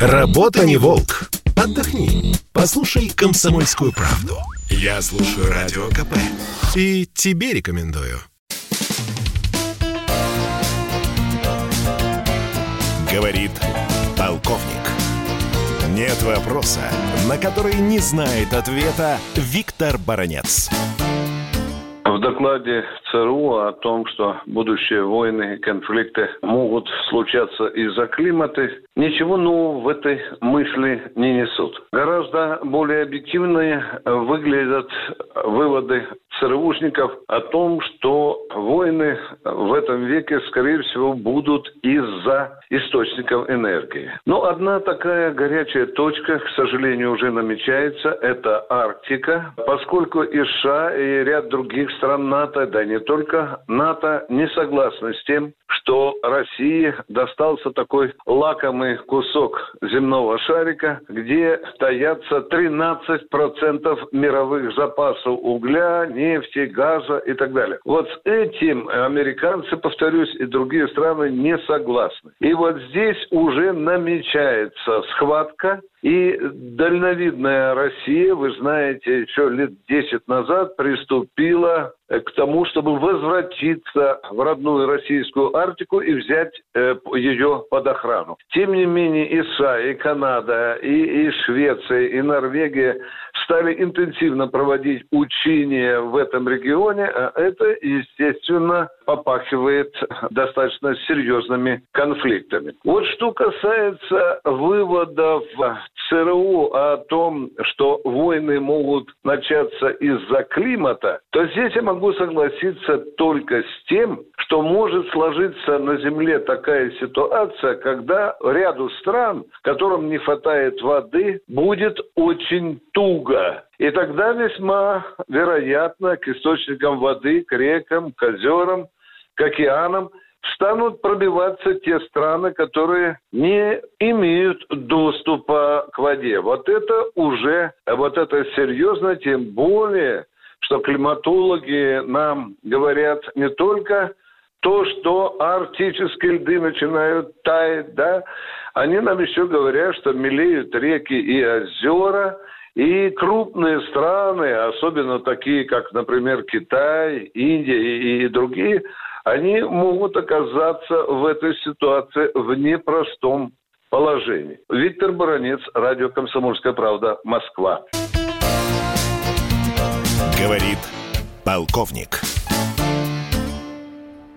Работа не волк. Отдохни. Послушай комсомольскую правду. Я слушаю радио КП. И тебе рекомендую. Говорит полковник. Нет вопроса, на который не знает ответа Виктор Баранец. Докладе ЦРУ о том, что будущие войны и конфликты могут случаться из-за климата, ничего нового в этой мысли не несут. Гораздо более объективные выглядят выводы ЦРУшников о том, что войны в этом веке, скорее всего, будут из-за источников энергии. Но одна такая горячая точка, к сожалению, уже намечается, это Арктика, поскольку и США, и ряд других стран НАТО, да не только НАТО, не согласны с тем, что России достался такой лакомый кусок земного шарика, где таятся 13% мировых запасов угля, нефти, газа и так далее. Вот с этим американцы, повторюсь, и другие страны не согласны. И вот здесь уже намечается схватка и дальновидная Россия, вы знаете, еще лет 10 назад приступила к тому, чтобы возвратиться в родную российскую Арктику и взять э, ее под охрану. Тем не менее, и США, и Канада, и, и Швеция, и Норвегия стали интенсивно проводить учения в этом регионе, а это, естественно, попахивает достаточно серьезными конфликтами. Вот что касается выводов ЦРУ о том, что войны могут начаться из-за климата, то здесь я могу согласиться только с тем, что может сложиться на Земле такая ситуация, когда ряду стран, которым не хватает воды, будет очень туго. И тогда весьма вероятно к источникам воды, к рекам, к озерам, к океанам станут пробиваться те страны, которые не имеют доступа к воде. Вот это уже, вот это серьезно, тем более, что климатологи нам говорят не только то, что арктические льды начинают таять, да, они нам еще говорят, что мелеют реки и озера, и крупные страны, особенно такие, как, например, Китай, Индия и, и другие, они могут оказаться в этой ситуации в непростом положении. Виктор Баранец, радио «Комсомольская правда», Москва. Говорит полковник.